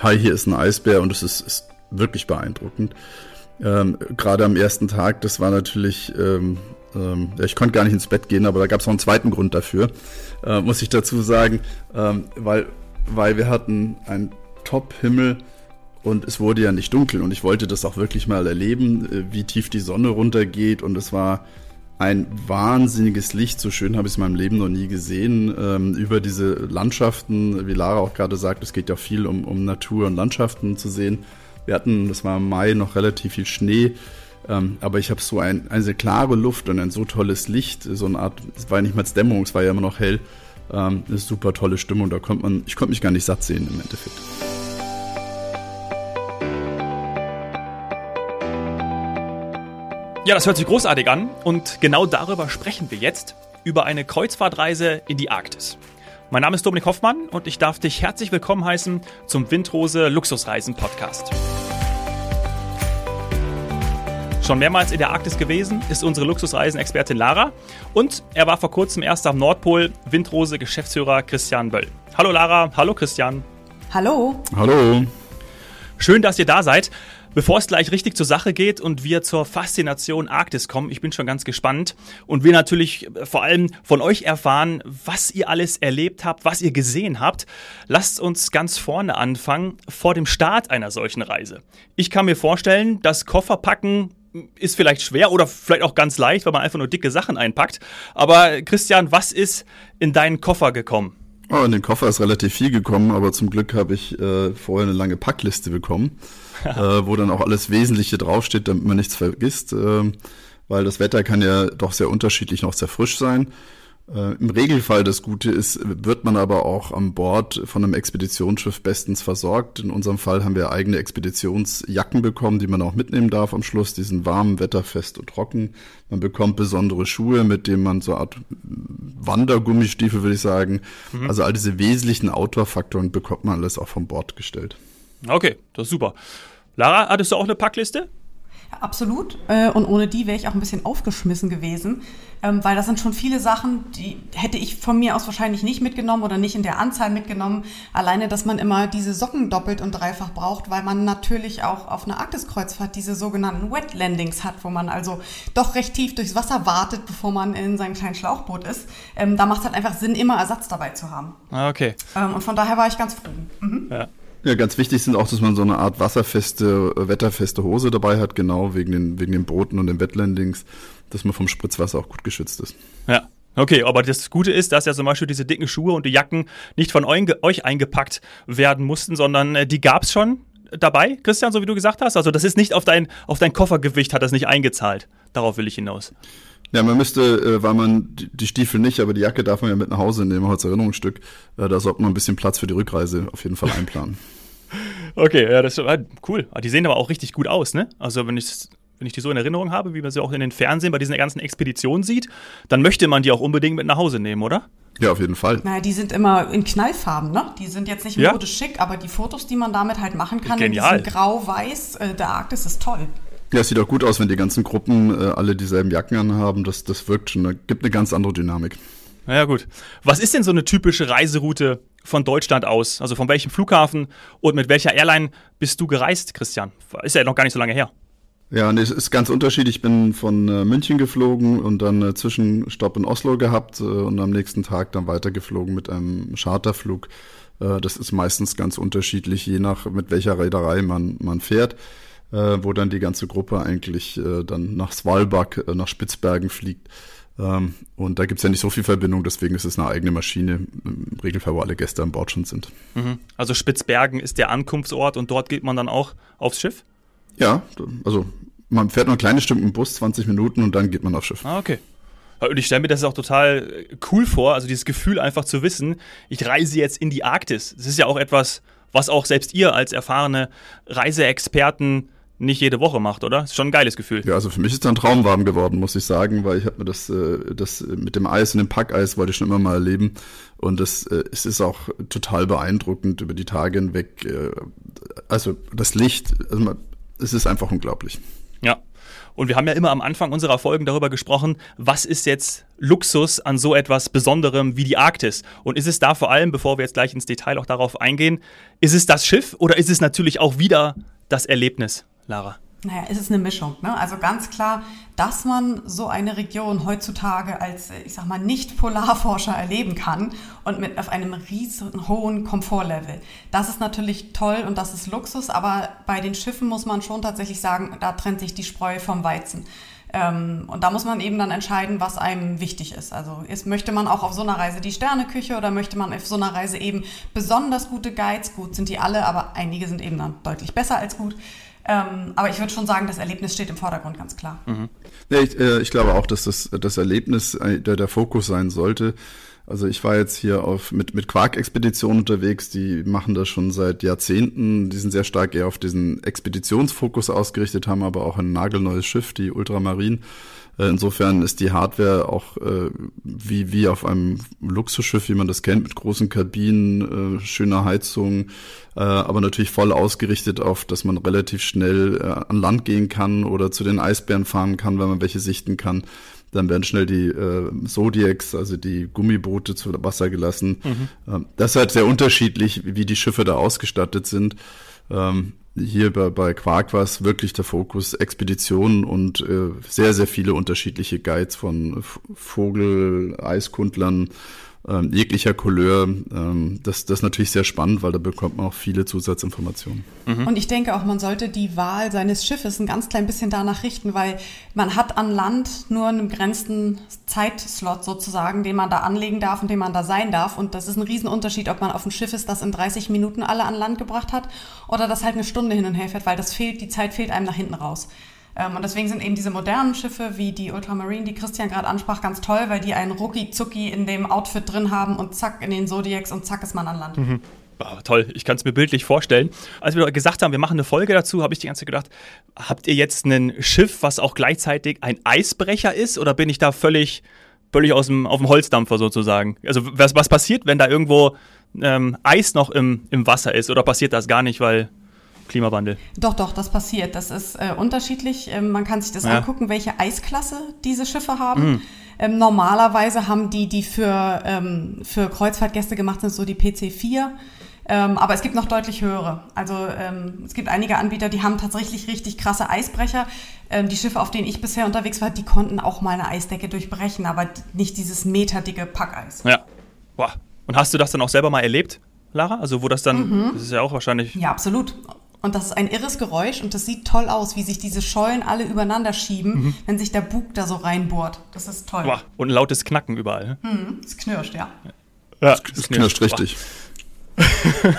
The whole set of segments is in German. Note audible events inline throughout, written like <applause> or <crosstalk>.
hi, hier ist ein Eisbär und es ist, ist wirklich beeindruckend. Ähm, Gerade am ersten Tag, das war natürlich, ähm, ähm, ich konnte gar nicht ins Bett gehen, aber da gab es noch einen zweiten Grund dafür, äh, muss ich dazu sagen, ähm, weil, weil wir hatten einen Top-Himmel und es wurde ja nicht dunkel und ich wollte das auch wirklich mal erleben, äh, wie tief die Sonne runtergeht und es war ein wahnsinniges Licht, so schön habe ich es in meinem Leben noch nie gesehen, ähm, über diese Landschaften, wie Lara auch gerade sagt, es geht ja viel um, um Natur und Landschaften zu sehen. Wir hatten, das war im Mai, noch relativ viel Schnee, ähm, aber ich habe so ein, eine klare Luft und ein so tolles Licht, so eine Art, es war ja nicht mal Dämmerung, es war ja immer noch hell, ähm, eine super tolle Stimmung, da konnte man, ich konnte mich gar nicht satt sehen im Endeffekt. Ja, das hört sich großartig an und genau darüber sprechen wir jetzt, über eine Kreuzfahrtreise in die Arktis. Mein Name ist Dominik Hoffmann und ich darf dich herzlich willkommen heißen zum Windrose Luxusreisen Podcast. Schon mehrmals in der Arktis gewesen ist unsere Luxusreisen-Expertin Lara und er war vor kurzem erst am Nordpol Windrose Geschäftsführer Christian Böll. Hallo Lara, hallo Christian. Hallo. Hallo. Schön, dass ihr da seid. Bevor es gleich richtig zur Sache geht und wir zur Faszination Arktis kommen, ich bin schon ganz gespannt und wir natürlich äh, vor allem von euch erfahren, was ihr alles erlebt habt, was ihr gesehen habt. Lasst uns ganz vorne anfangen, vor dem Start einer solchen Reise. Ich kann mir vorstellen, das Kofferpacken ist vielleicht schwer oder vielleicht auch ganz leicht, weil man einfach nur dicke Sachen einpackt. Aber Christian, was ist in deinen Koffer gekommen? Oh, in den Koffer ist relativ viel gekommen, aber zum Glück habe ich äh, vorher eine lange Packliste bekommen, <laughs> äh, wo dann auch alles Wesentliche draufsteht, damit man nichts vergisst, äh, weil das Wetter kann ja doch sehr unterschiedlich noch sehr frisch sein. Äh, Im Regelfall das Gute ist, wird man aber auch an Bord von einem Expeditionsschiff bestens versorgt. In unserem Fall haben wir eigene Expeditionsjacken bekommen, die man auch mitnehmen darf am Schluss. Die sind warm, wetterfest und trocken. Man bekommt besondere Schuhe, mit denen man so eine Art Wandergummistiefel, würde ich sagen. Mhm. Also all diese wesentlichen Outdoor-Faktoren bekommt man alles auch vom Bord gestellt. Okay, das ist super. Lara, hattest du auch eine Packliste? Absolut. Äh, und ohne die wäre ich auch ein bisschen aufgeschmissen gewesen, ähm, weil das sind schon viele Sachen, die hätte ich von mir aus wahrscheinlich nicht mitgenommen oder nicht in der Anzahl mitgenommen. Alleine, dass man immer diese Socken doppelt und dreifach braucht, weil man natürlich auch auf einer Arktiskreuzfahrt diese sogenannten Wet Landings hat, wo man also doch recht tief durchs Wasser wartet, bevor man in seinem kleinen Schlauchboot ist. Ähm, da macht es halt einfach Sinn, immer Ersatz dabei zu haben. Ah, okay. Ähm, und von daher war ich ganz froh. Mhm. Ja. Ja, ganz wichtig sind auch, dass man so eine Art wasserfeste, äh, wetterfeste Hose dabei hat, genau wegen den, wegen den Booten und den Wetlandings, dass man vom Spritzwasser auch gut geschützt ist. Ja. Okay, aber das Gute ist, dass ja zum Beispiel diese dicken Schuhe und die Jacken nicht von euch eingepackt werden mussten, sondern äh, die gab es schon dabei, Christian, so wie du gesagt hast. Also das ist nicht auf dein, auf dein Koffergewicht, hat das nicht eingezahlt. Darauf will ich hinaus. Ja, man müsste, äh, weil man die Stiefel nicht, aber die Jacke darf man ja mit nach Hause nehmen, als Erinnerungsstück. Äh, da sollte man ein bisschen Platz für die Rückreise auf jeden Fall einplanen. <laughs> okay, ja, das ist äh, cool. Ah, die sehen aber auch richtig gut aus, ne? Also wenn ich wenn ich die so in Erinnerung habe, wie man sie auch in den Fernsehen bei diesen ganzen Expeditionen sieht, dann möchte man die auch unbedingt mit nach Hause nehmen, oder? Ja, auf jeden Fall. Naja, die sind immer in Knallfarben, ne? Die sind jetzt nicht ja. modisch schick, aber die Fotos, die man damit halt machen kann, Genial. in grau-weiß, äh, der Arktis ist toll. Ja, es sieht auch gut aus, wenn die ganzen Gruppen äh, alle dieselben Jacken anhaben. Das, das wirkt schon, da gibt eine ganz andere Dynamik. Ja, gut. Was ist denn so eine typische Reiseroute von Deutschland aus? Also von welchem Flughafen und mit welcher Airline bist du gereist, Christian? Ist ja noch gar nicht so lange her. Ja, nee, es ist ganz unterschiedlich. Ich bin von äh, München geflogen und dann äh, Zwischenstopp in Oslo gehabt äh, und am nächsten Tag dann weitergeflogen mit einem Charterflug. Äh, das ist meistens ganz unterschiedlich, je nach mit welcher Reederei man, man fährt äh, wo dann die ganze Gruppe eigentlich äh, dann nach Svalbard, äh, nach Spitzbergen fliegt. Ähm, und da gibt's ja nicht so viel Verbindung, deswegen ist es eine eigene Maschine, im Regelfall, wo alle Gäste an Bord schon sind. Mhm. Also Spitzbergen ist der Ankunftsort und dort geht man dann auch aufs Schiff? Ja, also man fährt nur ein kleines Stück im Bus, 20 Minuten und dann geht man aufs Schiff. Ah, okay. Und ich stelle mir das auch total cool vor, also dieses Gefühl einfach zu wissen, ich reise jetzt in die Arktis. Das ist ja auch etwas, was auch selbst ihr als erfahrene Reiseexperten nicht jede Woche macht, oder? Ist schon ein geiles Gefühl. Ja, also für mich ist da ein Traum warm geworden, muss ich sagen, weil ich habe mir das, äh, das mit dem Eis und dem Packeis wollte ich schon immer mal erleben. Und das, äh, es ist auch total beeindruckend über die Tage hinweg. Äh, also das Licht, also man, es ist einfach unglaublich. Ja. Und wir haben ja immer am Anfang unserer Folgen darüber gesprochen, was ist jetzt Luxus an so etwas Besonderem wie die Arktis? Und ist es da vor allem, bevor wir jetzt gleich ins Detail auch darauf eingehen, ist es das Schiff oder ist es natürlich auch wieder das Erlebnis, Lara? Naja, es ist eine Mischung. Ne? Also ganz klar, dass man so eine Region heutzutage als, ich sag mal, Nicht-Polarforscher erleben kann und mit auf einem riesen hohen Komfortlevel. Das ist natürlich toll und das ist Luxus, aber bei den Schiffen muss man schon tatsächlich sagen, da trennt sich die Spreu vom Weizen. Ähm, und da muss man eben dann entscheiden, was einem wichtig ist. Also ist, möchte man auch auf so einer Reise die Sterneküche oder möchte man auf so einer Reise eben besonders gute Guides? Gut sind die alle, aber einige sind eben dann deutlich besser als gut. Ähm, aber ich würde schon sagen, das Erlebnis steht im Vordergrund, ganz klar. Mhm. Ja, ich, äh, ich, glaube auch, dass das, das Erlebnis äh, der, der Fokus sein sollte. Also ich war jetzt hier auf, mit, mit Quark-Expeditionen unterwegs, die machen das schon seit Jahrzehnten. Die sind sehr stark eher auf diesen Expeditionsfokus ausgerichtet, haben aber auch ein nagelneues Schiff, die Ultramarin. Äh, insofern ist die Hardware auch äh, wie, wie auf einem Luxusschiff, wie man das kennt, mit großen Kabinen, äh, schöner Heizung, äh, aber natürlich voll ausgerichtet auf, dass man relativ schnell äh, an Land gehen kann oder zu den Eisbären fahren kann, wenn man welche sichten kann. Dann werden schnell die äh, Zodiacs, also die Gummiboote zu Wasser gelassen. Mhm. Ähm, das ist halt sehr unterschiedlich, wie die Schiffe da ausgestattet sind. Ähm, hier bei, bei Quark war es wirklich der Fokus Expeditionen und äh, sehr, sehr viele unterschiedliche Guides von Vogel, Eiskundlern, ähm, jeglicher Couleur. Ähm, das, das ist natürlich sehr spannend, weil da bekommt man auch viele Zusatzinformationen. Mhm. Und ich denke auch, man sollte die Wahl seines Schiffes ein ganz klein bisschen danach richten, weil man hat an Land nur einen begrenzten Zeitslot sozusagen, den man da anlegen darf und den man da sein darf. Und das ist ein Riesenunterschied, ob man auf dem Schiff ist, das in 30 Minuten alle an Land gebracht hat oder das halt eine Stunde hin und her fährt, weil das fehlt, die Zeit fehlt einem nach hinten raus. Ähm, und deswegen sind eben diese modernen Schiffe wie die Ultramarine, die Christian gerade ansprach, ganz toll, weil die einen Rucki-Zucki in dem Outfit drin haben und zack in den Zodiacs und zack ist man an Land. Mhm. Toll, ich kann es mir bildlich vorstellen. Als wir gesagt haben, wir machen eine Folge dazu, habe ich die ganze Zeit gedacht, habt ihr jetzt ein Schiff, was auch gleichzeitig ein Eisbrecher ist oder bin ich da völlig, völlig aus dem, auf dem Holzdampfer sozusagen? Also was, was passiert, wenn da irgendwo ähm, Eis noch im, im Wasser ist oder passiert das gar nicht, weil Klimawandel? Doch, doch, das passiert. Das ist äh, unterschiedlich. Ähm, man kann sich das ja. angucken, welche Eisklasse diese Schiffe haben. Mhm. Ähm, normalerweise haben die, die für, ähm, für Kreuzfahrtgäste gemacht sind, so die PC4. Ähm, aber es gibt noch deutlich höhere. Also ähm, es gibt einige Anbieter, die haben tatsächlich richtig krasse Eisbrecher. Ähm, die Schiffe, auf denen ich bisher unterwegs war, die konnten auch mal eine Eisdecke durchbrechen, aber nicht dieses meterdicke Packeis. Ja. Boah. Und hast du das dann auch selber mal erlebt, Lara? Also wo das dann, mhm. das ist ja auch wahrscheinlich. Ja, absolut. Und das ist ein irres Geräusch und das sieht toll aus, wie sich diese Schollen alle übereinander schieben, mhm. wenn sich der Bug da so reinbohrt. Das ist toll. Boah. Und ein lautes Knacken überall. Mhm. Es knirscht, ja. Ja, es, es knirscht, richtig.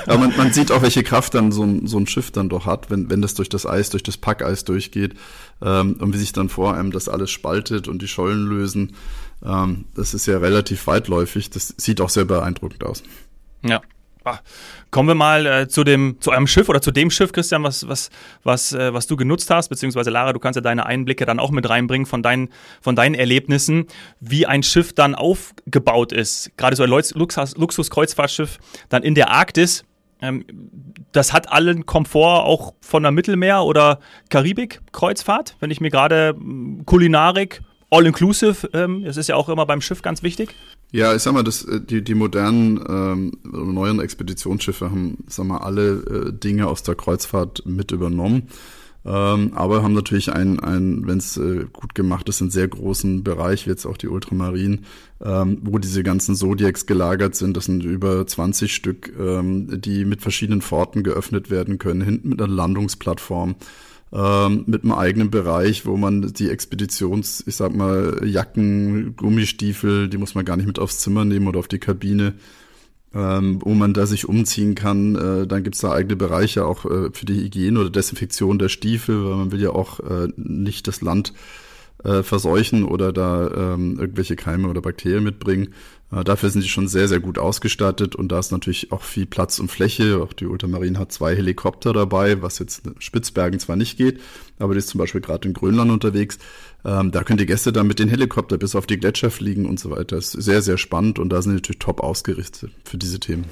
Aber man, man, sieht auch, welche Kraft dann so ein, so ein Schiff dann doch hat, wenn, wenn das durch das Eis, durch das Packeis durchgeht ähm, und wie sich dann vor einem das alles spaltet und die Schollen lösen. Ähm, das ist ja relativ weitläufig. Das sieht auch sehr beeindruckend aus. Ja. Kommen wir mal äh, zu dem, zu einem Schiff oder zu dem Schiff, Christian, was, was, was, äh, was du genutzt hast, beziehungsweise Lara, du kannst ja deine Einblicke dann auch mit reinbringen von deinen, von deinen Erlebnissen, wie ein Schiff dann aufgebaut ist. Gerade so ein Luxus, Luxuskreuzfahrtschiff dann in der Arktis. Ähm, das hat allen Komfort auch von der Mittelmeer- oder Karibik-Kreuzfahrt, wenn ich mir gerade hm, Kulinarik, All-Inclusive, ähm, das ist ja auch immer beim Schiff ganz wichtig. Ja, ich sag mal, das, äh, die, die modernen ähm, neuen Expeditionsschiffe haben, sag mal, alle äh, Dinge aus der Kreuzfahrt mit übernommen. Ähm, aber haben natürlich einen, einen wenn es äh, gut gemacht ist, einen sehr großen Bereich, wie jetzt auch die Ultramarine, ähm, wo diese ganzen Zodiacs gelagert sind. Das sind über 20 Stück, ähm, die mit verschiedenen Pforten geöffnet werden können, hinten mit einer Landungsplattform ähm, mit einem eigenen Bereich, wo man die Expeditions, ich sag mal, Jacken, Gummistiefel, die muss man gar nicht mit aufs Zimmer nehmen oder auf die Kabine, ähm, wo man da sich umziehen kann. Äh, dann gibt's da eigene Bereiche auch äh, für die Hygiene oder Desinfektion der Stiefel, weil man will ja auch äh, nicht das Land äh, verseuchen oder da ähm, irgendwelche Keime oder Bakterien mitbringen. Äh, dafür sind sie schon sehr, sehr gut ausgestattet und da ist natürlich auch viel Platz und Fläche. Auch die Ultramarine hat zwei Helikopter dabei, was jetzt in Spitzbergen zwar nicht geht, aber die ist zum Beispiel gerade in Grönland unterwegs. Ähm, da können die Gäste dann mit den Helikopter bis auf die Gletscher fliegen und so weiter. Das ist sehr, sehr spannend und da sind die natürlich top ausgerichtet für diese Themen.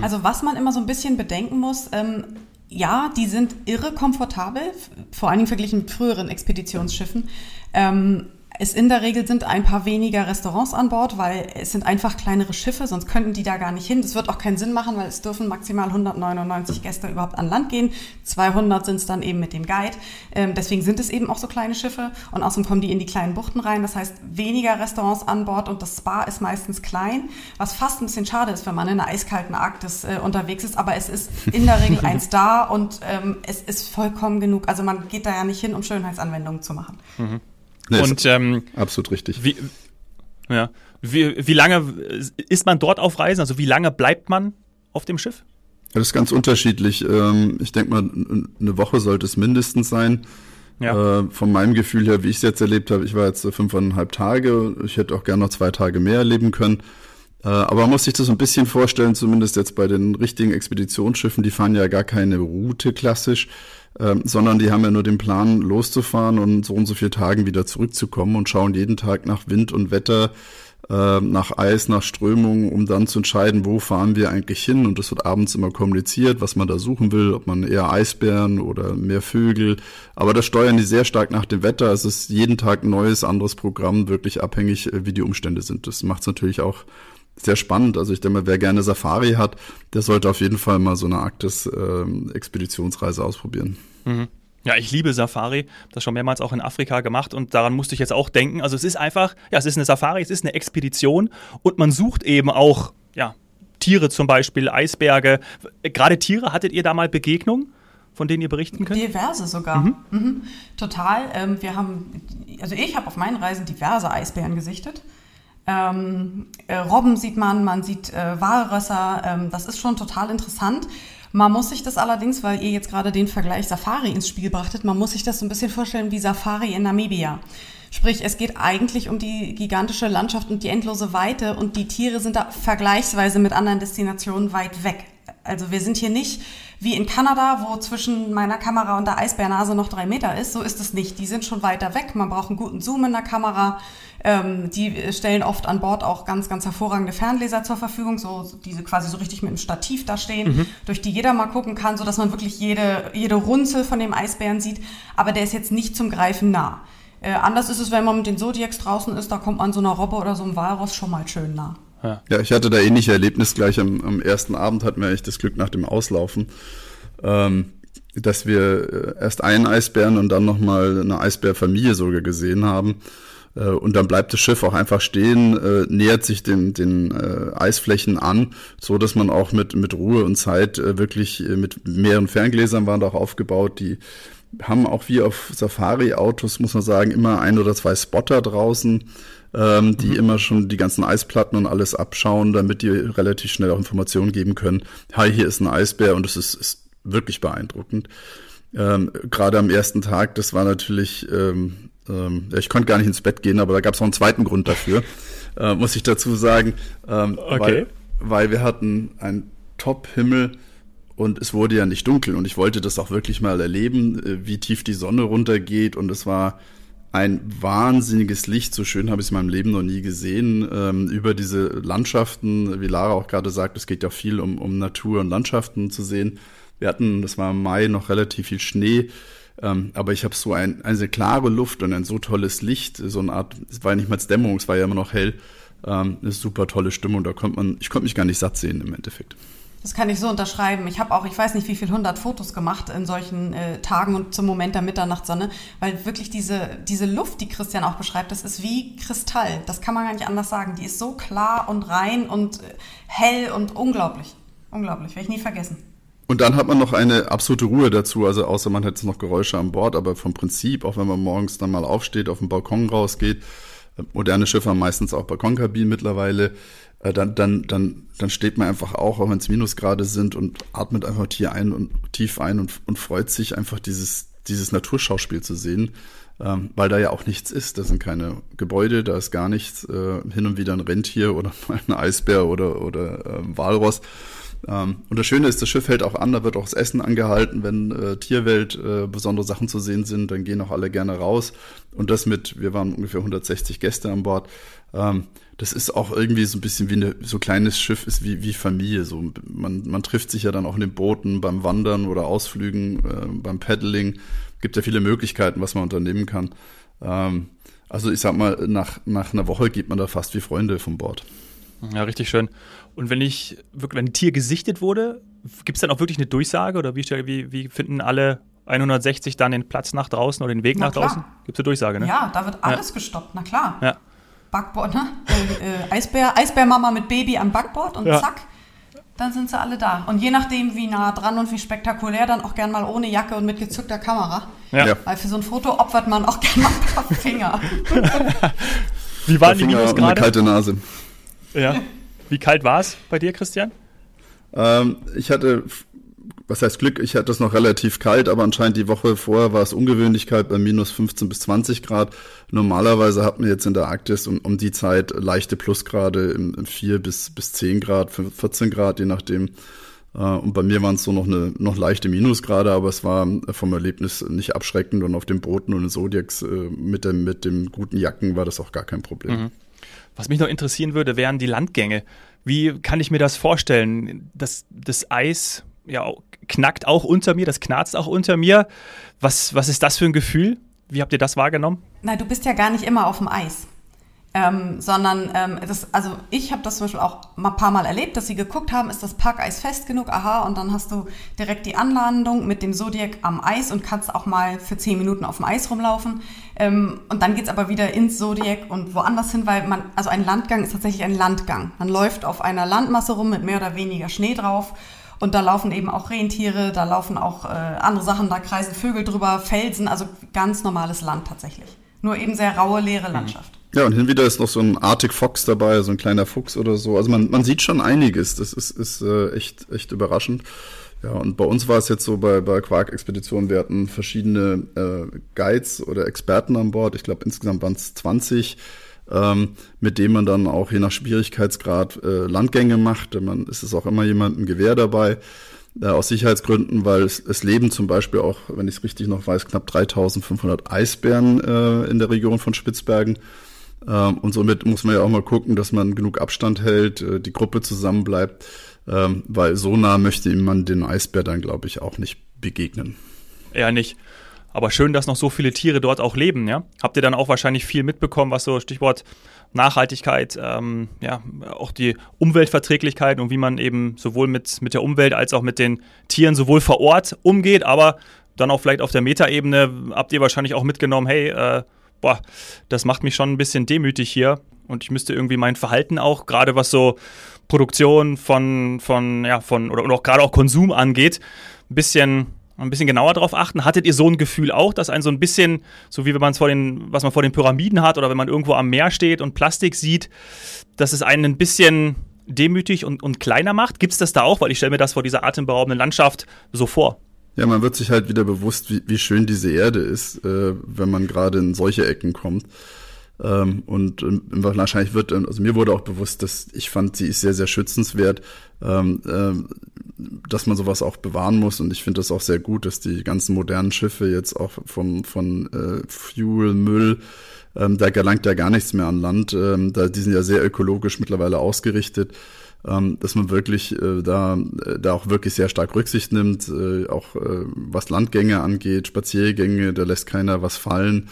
Also was man immer so ein bisschen bedenken muss, ähm, ja, die sind irre komfortabel, vor allen Dingen verglichen mit früheren Expeditionsschiffen. Ähm, es in der Regel sind ein paar weniger Restaurants an Bord, weil es sind einfach kleinere Schiffe, sonst könnten die da gar nicht hin. Das wird auch keinen Sinn machen, weil es dürfen maximal 199 Gäste überhaupt an Land gehen. 200 sind es dann eben mit dem Guide. Ähm, deswegen sind es eben auch so kleine Schiffe und außerdem kommen die in die kleinen Buchten rein. Das heißt, weniger Restaurants an Bord und das Spa ist meistens klein, was fast ein bisschen schade ist, wenn man in einer eiskalten Arktis äh, unterwegs ist. Aber es ist in der Regel eins da und ähm, es ist vollkommen genug. Also man geht da ja nicht hin, um Schönheitsanwendungen zu machen. Mhm. Nee, und ähm, absolut richtig. Wie, ja, wie, wie lange ist man dort auf Reisen? Also wie lange bleibt man auf dem Schiff? Das ist ganz unterschiedlich. Ähm, ich denke mal, eine Woche sollte es mindestens sein. Ja. Äh, von meinem Gefühl her, wie ich es jetzt erlebt habe, ich war jetzt fünfeinhalb Tage. Ich hätte auch gerne noch zwei Tage mehr erleben können. Äh, aber man muss sich das ein bisschen vorstellen, zumindest jetzt bei den richtigen Expeditionsschiffen, die fahren ja gar keine Route klassisch, ähm, sondern die haben ja nur den Plan, loszufahren und so und so viele Tagen wieder zurückzukommen und schauen jeden Tag nach Wind und Wetter, äh, nach Eis, nach Strömung, um dann zu entscheiden, wo fahren wir eigentlich hin. Und das wird abends immer kommuniziert, was man da suchen will, ob man eher Eisbären oder mehr Vögel. Aber das steuern die sehr stark nach dem Wetter. Es ist jeden Tag ein neues, anderes Programm, wirklich abhängig, äh, wie die Umstände sind. Das macht es natürlich auch sehr spannend. Also ich denke mal, wer gerne Safari hat, der sollte auf jeden Fall mal so eine Arktis-Expeditionsreise ähm, ausprobieren. Mhm. Ja, ich liebe Safari, das schon mehrmals auch in Afrika gemacht und daran musste ich jetzt auch denken. Also es ist einfach, ja, es ist eine Safari, es ist eine Expedition und man sucht eben auch, ja, Tiere zum Beispiel, Eisberge. Gerade Tiere, hattet ihr da mal Begegnungen? von denen ihr berichten könnt? Diverse sogar. Mhm. Mhm. Total. Ähm, wir haben, also ich habe auf meinen Reisen diverse Eisbären gesichtet. Ähm, äh, Robben sieht man, man sieht äh, Walrösser. Ähm, das ist schon total interessant. Man muss sich das allerdings, weil ihr jetzt gerade den Vergleich Safari ins Spiel brachtet, man muss sich das so ein bisschen vorstellen wie Safari in Namibia. Sprich, es geht eigentlich um die gigantische Landschaft und die endlose Weite und die Tiere sind da vergleichsweise mit anderen Destinationen weit weg. Also wir sind hier nicht wie in Kanada, wo zwischen meiner Kamera und der Eisbärnase noch drei Meter ist. So ist es nicht. Die sind schon weiter weg. Man braucht einen guten Zoom in der Kamera. Ähm, die stellen oft an Bord auch ganz, ganz hervorragende Fernleser zur Verfügung, so diese quasi so richtig mit einem Stativ da stehen, mhm. durch die jeder mal gucken kann, so dass man wirklich jede, jede Runzel von dem Eisbären sieht. Aber der ist jetzt nicht zum Greifen nah. Äh, anders ist es, wenn man mit den Zodiacs draußen ist, da kommt man so einer Robbe oder so einem Walross schon mal schön nah. Ja. ja, ich hatte da ähnliche Erlebnis gleich am, am ersten Abend hatten wir echt das Glück nach dem Auslaufen. Ähm, dass wir äh, erst einen Eisbären und dann nochmal eine Eisbärfamilie sogar gesehen haben. Äh, und dann bleibt das Schiff auch einfach stehen, äh, nähert sich den, den äh, Eisflächen an, so dass man auch mit, mit Ruhe und Zeit äh, wirklich äh, mit mehreren Ferngläsern waren da auch aufgebaut, die haben auch wie auf Safari-Autos, muss man sagen, immer ein oder zwei Spotter draußen, ähm, die mhm. immer schon die ganzen Eisplatten und alles abschauen, damit die relativ schnell auch Informationen geben können. Hi, hier ist ein Eisbär und es ist, ist wirklich beeindruckend. Ähm, Gerade am ersten Tag, das war natürlich ähm, ähm, ich konnte gar nicht ins Bett gehen, aber da gab es noch einen zweiten Grund dafür, <laughs> äh, muss ich dazu sagen. Ähm, okay. Weil, weil wir hatten einen Top-Himmel und es wurde ja nicht dunkel und ich wollte das auch wirklich mal erleben, äh, wie tief die Sonne runtergeht und es war ein wahnsinniges Licht, so schön habe ich es in meinem Leben noch nie gesehen, ähm, über diese Landschaften, wie Lara auch gerade sagt, es geht ja viel um, um Natur und Landschaften zu sehen. Wir hatten, das war im Mai, noch relativ viel Schnee ähm, aber ich habe so ein, eine klare Luft und ein so tolles Licht, so eine Art, es war ja nicht mal Dämmerung, es war ja immer noch hell. Ähm, eine super tolle Stimmung, da konnte man, ich konnte mich gar nicht satt sehen im Endeffekt. Das kann ich so unterschreiben. Ich habe auch, ich weiß nicht, wie viel hundert Fotos gemacht in solchen äh, Tagen und zum Moment der Mitternachtssonne, weil wirklich diese, diese Luft, die Christian auch beschreibt, das ist wie Kristall. Das kann man gar nicht anders sagen. Die ist so klar und rein und äh, hell und unglaublich. Unglaublich, werde ich nie vergessen. Und dann hat man noch eine absolute Ruhe dazu, also außer man jetzt noch Geräusche an Bord, aber vom Prinzip, auch wenn man morgens dann mal aufsteht, auf den Balkon rausgeht, äh, moderne Schiffe haben meistens auch Balkonkabinen mittlerweile, dann, dann, dann, dann steht man einfach auch, auch wenn es Minusgrade sind und atmet einfach hier ein und tief ein und, und freut sich einfach dieses, dieses Naturschauspiel zu sehen, ähm, weil da ja auch nichts ist. Da sind keine Gebäude, da ist gar nichts, äh, hin und wieder ein Rentier oder <laughs> ein Eisbär oder, oder äh, Walross. Ähm, und das Schöne ist, das Schiff hält auch an, da wird auch das Essen angehalten, wenn äh, Tierwelt äh, besondere Sachen zu sehen sind, dann gehen auch alle gerne raus. Und das mit, wir waren ungefähr 160 Gäste an Bord. Ähm, das ist auch irgendwie so ein bisschen wie eine, so kleines Schiff ist wie, wie Familie. So, man, man trifft sich ja dann auch in den Booten beim Wandern oder Ausflügen, äh, beim Paddling. Gibt ja viele Möglichkeiten, was man unternehmen kann. Ähm, also ich sag mal, nach, nach einer Woche geht man da fast wie Freunde vom Bord. Ja, richtig schön. Und wenn ich wirklich, wenn ein Tier gesichtet wurde, gibt es dann auch wirklich eine Durchsage oder wie, wie, wie finden alle 160 dann den Platz nach draußen oder den Weg na nach klar. draußen? Gibt es eine Durchsage, ne? Ja, da wird alles ja. gestoppt, na klar. Ja. Backboard, ne? Äh, äh, Eisbär, Eisbärmama mit Baby am Backboard und ja. zack, dann sind sie alle da. Und je nachdem, wie nah dran und wie spektakulär, dann auch gern mal ohne Jacke und mit gezückter Kamera. Ja. Weil für so ein Foto opfert man auch gern mal ein paar Finger. <laughs> wie waren die Minus gerade? Eine kalte Nase. Ja. Wie kalt war es bei dir, Christian? Ähm, ich hatte, was heißt Glück, ich hatte es noch relativ kalt, aber anscheinend die Woche vorher war es ungewöhnlich kalt bei minus 15 bis 20 Grad. Normalerweise hat man jetzt in der Arktis um, um die Zeit leichte Plusgrade im, im 4 bis, bis 10 Grad, 14 Grad, je nachdem. Äh, und bei mir waren es so noch eine noch leichte Minusgrade, aber es war vom Erlebnis nicht abschreckend und auf den Booten und in Zodiacs äh, mit dem mit dem guten Jacken war das auch gar kein Problem. Mhm. Was mich noch interessieren würde, wären die Landgänge. Wie kann ich mir das vorstellen? Das, das Eis ja, knackt auch unter mir, das knarzt auch unter mir. Was, was ist das für ein Gefühl? Wie habt ihr das wahrgenommen? Na, du bist ja gar nicht immer auf dem Eis. Ähm, sondern ähm, das, also ich habe das zum Beispiel auch ein paar Mal erlebt, dass sie geguckt haben, ist das Packeis fest genug, aha, und dann hast du direkt die Anlandung mit dem Zodiac am Eis und kannst auch mal für zehn Minuten auf dem Eis rumlaufen. Ähm, und dann geht's aber wieder ins Zodiac und woanders hin, weil man, also ein Landgang ist tatsächlich ein Landgang. Man läuft auf einer Landmasse rum mit mehr oder weniger Schnee drauf. Und da laufen eben auch Rentiere, da laufen auch äh, andere Sachen, da kreisen Vögel drüber, Felsen, also ganz normales Land tatsächlich. Nur eben sehr raue, leere mhm. Landschaft. Ja, und hin wieder ist noch so ein Arctic Fox dabei, so ein kleiner Fuchs oder so. Also man, man sieht schon einiges. Das ist, ist äh, echt, echt überraschend. Ja, und bei uns war es jetzt so bei, bei Quark-Expeditionen, wir hatten verschiedene äh, Guides oder Experten an Bord. Ich glaube, insgesamt waren es 20, ähm, mit denen man dann auch je nach Schwierigkeitsgrad äh, Landgänge macht. Man ist es auch immer jemand ein Gewehr dabei. Äh, aus Sicherheitsgründen, weil es, es leben zum Beispiel auch, wenn ich es richtig noch weiß, knapp 3500 Eisbären äh, in der Region von Spitzbergen. Ähm, und somit muss man ja auch mal gucken, dass man genug Abstand hält, äh, die Gruppe zusammenbleibt, ähm, weil so nah möchte man den Eisbär dann, glaube ich, auch nicht begegnen. Ja, nicht. Aber schön, dass noch so viele Tiere dort auch leben, ja? Habt ihr dann auch wahrscheinlich viel mitbekommen, was so Stichwort Nachhaltigkeit, ähm, ja, auch die Umweltverträglichkeit und wie man eben sowohl mit, mit der Umwelt als auch mit den Tieren sowohl vor Ort umgeht, aber dann auch vielleicht auf der Metaebene habt ihr wahrscheinlich auch mitgenommen, hey, äh, boah, das macht mich schon ein bisschen demütig hier und ich müsste irgendwie mein Verhalten auch, gerade was so Produktion von, von, ja, von, oder, oder auch gerade auch Konsum angeht, ein bisschen ein bisschen genauer drauf achten. Hattet ihr so ein Gefühl auch, dass ein so ein bisschen, so wie wenn man es vor den, was man vor den Pyramiden hat oder wenn man irgendwo am Meer steht und Plastik sieht, dass es einen ein bisschen demütig und, und kleiner macht? Gibt es das da auch? Weil ich stelle mir das vor dieser atemberaubenden Landschaft so vor. Ja, man wird sich halt wieder bewusst, wie, wie schön diese Erde ist, äh, wenn man gerade in solche Ecken kommt. Ähm, und ähm, wahrscheinlich wird, ähm, also mir wurde auch bewusst, dass ich fand, sie ist sehr, sehr schützenswert, ähm, äh, dass man sowas auch bewahren muss. Und ich finde das auch sehr gut, dass die ganzen modernen Schiffe jetzt auch vom, von äh, Fuel, Müll, ähm, da gelangt ja gar nichts mehr an Land. Ähm, da, die sind ja sehr ökologisch mittlerweile ausgerichtet ähm, dass man wirklich äh, da, äh, da auch wirklich sehr stark Rücksicht nimmt, äh, auch äh, was Landgänge angeht, Spaziergänge, da lässt keiner was fallen.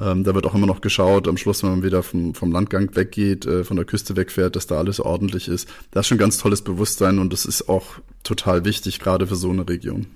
Ähm, da wird auch immer noch geschaut, am Schluss, wenn man wieder vom, vom Landgang weggeht, äh, von der Küste wegfährt, dass da alles ordentlich ist. Das ist schon ganz tolles Bewusstsein und das ist auch total wichtig, gerade für so eine Region.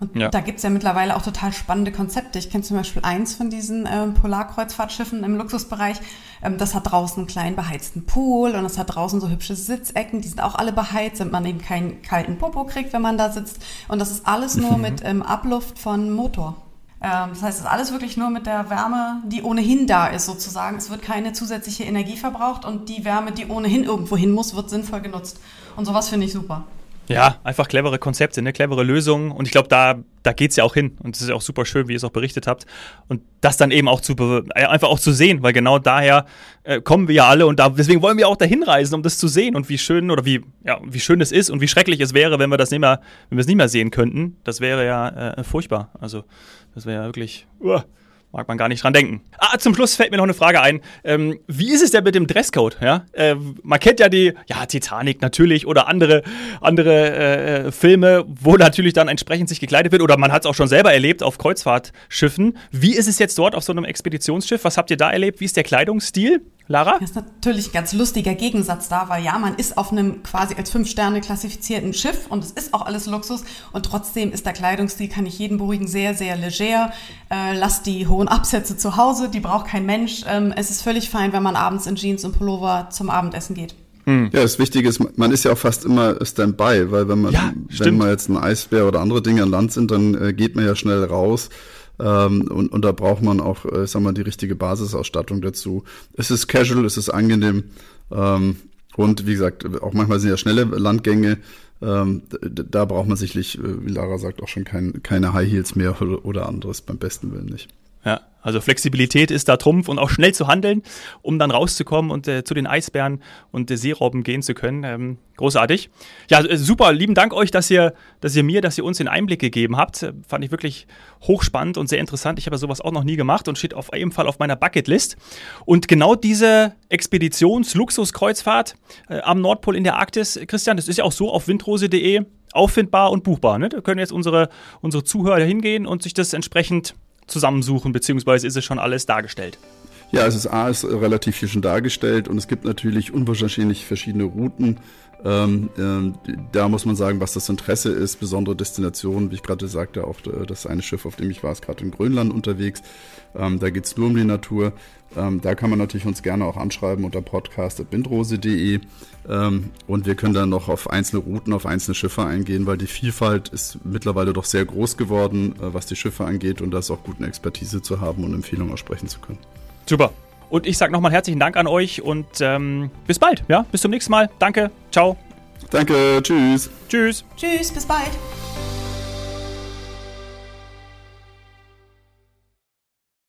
Und ja. da gibt's ja mittlerweile auch total spannende Konzepte. Ich kenne zum Beispiel eins von diesen ähm, Polarkreuzfahrtschiffen im Luxusbereich. Ähm, das hat draußen einen kleinen beheizten Pool und es hat draußen so hübsche Sitzecken. Die sind auch alle beheizt, damit man eben keinen kalten Popo kriegt, wenn man da sitzt. Und das ist alles nur mhm. <laughs> mit ähm, Abluft von Motor. Ähm, das heißt, es ist alles wirklich nur mit der Wärme, die ohnehin da ist, sozusagen. Es wird keine zusätzliche Energie verbraucht und die Wärme, die ohnehin irgendwo hin muss, wird sinnvoll genutzt. Und sowas finde ich super. Ja, einfach clevere Konzepte, ne? clevere Lösungen. Und ich glaube, da, da geht es ja auch hin. Und es ist ja auch super schön, wie ihr es auch berichtet habt. Und das dann eben auch zu einfach auch zu sehen, weil genau daher äh, kommen wir ja alle und da, deswegen wollen wir auch dahin reisen, um das zu sehen und wie schön oder wie, ja, wie schön es ist und wie schrecklich es wäre, wenn wir das nicht mehr, wenn wir es nicht mehr sehen könnten. Das wäre ja äh, furchtbar. Also, das wäre ja wirklich. Uh. Mag man gar nicht dran denken. Ah, zum Schluss fällt mir noch eine Frage ein. Ähm, wie ist es denn mit dem Dresscode? Ja? Äh, man kennt ja die, ja, Titanic natürlich oder andere, andere äh, Filme, wo natürlich dann entsprechend sich gekleidet wird. Oder man hat es auch schon selber erlebt auf Kreuzfahrtschiffen. Wie ist es jetzt dort auf so einem Expeditionsschiff? Was habt ihr da erlebt? Wie ist der Kleidungsstil? Lara? Das ist natürlich ein ganz lustiger Gegensatz da, weil ja, man ist auf einem quasi als fünf Sterne klassifizierten Schiff und es ist auch alles Luxus und trotzdem ist der Kleidungsstil, kann ich jeden beruhigen, sehr, sehr leger. Äh, lasst die hohen Absätze zu Hause, die braucht kein Mensch. Ähm, es ist völlig fein, wenn man abends in Jeans und Pullover zum Abendessen geht. Hm. Ja, das Wichtige ist, man ist ja auch fast immer Standby, weil wenn man, ja, wenn man jetzt ein Eisbär oder andere Dinge an Land sind, dann äh, geht man ja schnell raus. Ähm, und, und da braucht man auch, äh, sag mal, die richtige Basisausstattung dazu. Es ist casual, es ist angenehm. Ähm, und wie gesagt, auch manchmal sind ja schnelle Landgänge. Ähm, da braucht man sicherlich, äh, wie Lara sagt, auch schon kein, keine High Heels mehr oder, oder anderes, beim besten Willen nicht. Ja, also Flexibilität ist da Trumpf und auch schnell zu handeln, um dann rauszukommen und äh, zu den Eisbären und äh, Seerobben gehen zu können. Ähm, großartig. Ja, äh, super. Lieben Dank euch, dass ihr, dass ihr mir, dass ihr uns den Einblick gegeben habt. Äh, fand ich wirklich hochspannend und sehr interessant. Ich habe sowas auch noch nie gemacht und steht auf jeden Fall auf meiner Bucketlist. Und genau diese Expeditions-Luxus-Kreuzfahrt äh, am Nordpol in der Arktis, Christian, das ist ja auch so auf windrose.de auffindbar und buchbar. Ne? Da können jetzt unsere, unsere Zuhörer hingehen und sich das entsprechend zusammensuchen, beziehungsweise ist es schon alles dargestellt? Ja, es ist A, ist relativ viel schon dargestellt und es gibt natürlich unwahrscheinlich verschiedene Routen. Ähm, ähm, da muss man sagen, was das Interesse ist, besondere Destinationen, wie ich gerade sagte, auch äh, das eine Schiff, auf dem ich war, ist gerade in Grönland unterwegs. Ähm, da geht's nur um die Natur. Ähm, da kann man natürlich uns gerne auch anschreiben unter podcast.bindrose.de ähm, und wir können dann noch auf einzelne Routen, auf einzelne Schiffe eingehen, weil die Vielfalt ist mittlerweile doch sehr groß geworden, äh, was die Schiffe angeht und da ist auch gut eine Expertise zu haben und Empfehlungen aussprechen zu können. Super. Und ich sage nochmal herzlichen Dank an euch und ähm, bis bald. Ja, bis zum nächsten Mal. Danke. Ciao. Danke. Tschüss. Tschüss. Tschüss. Bis bald.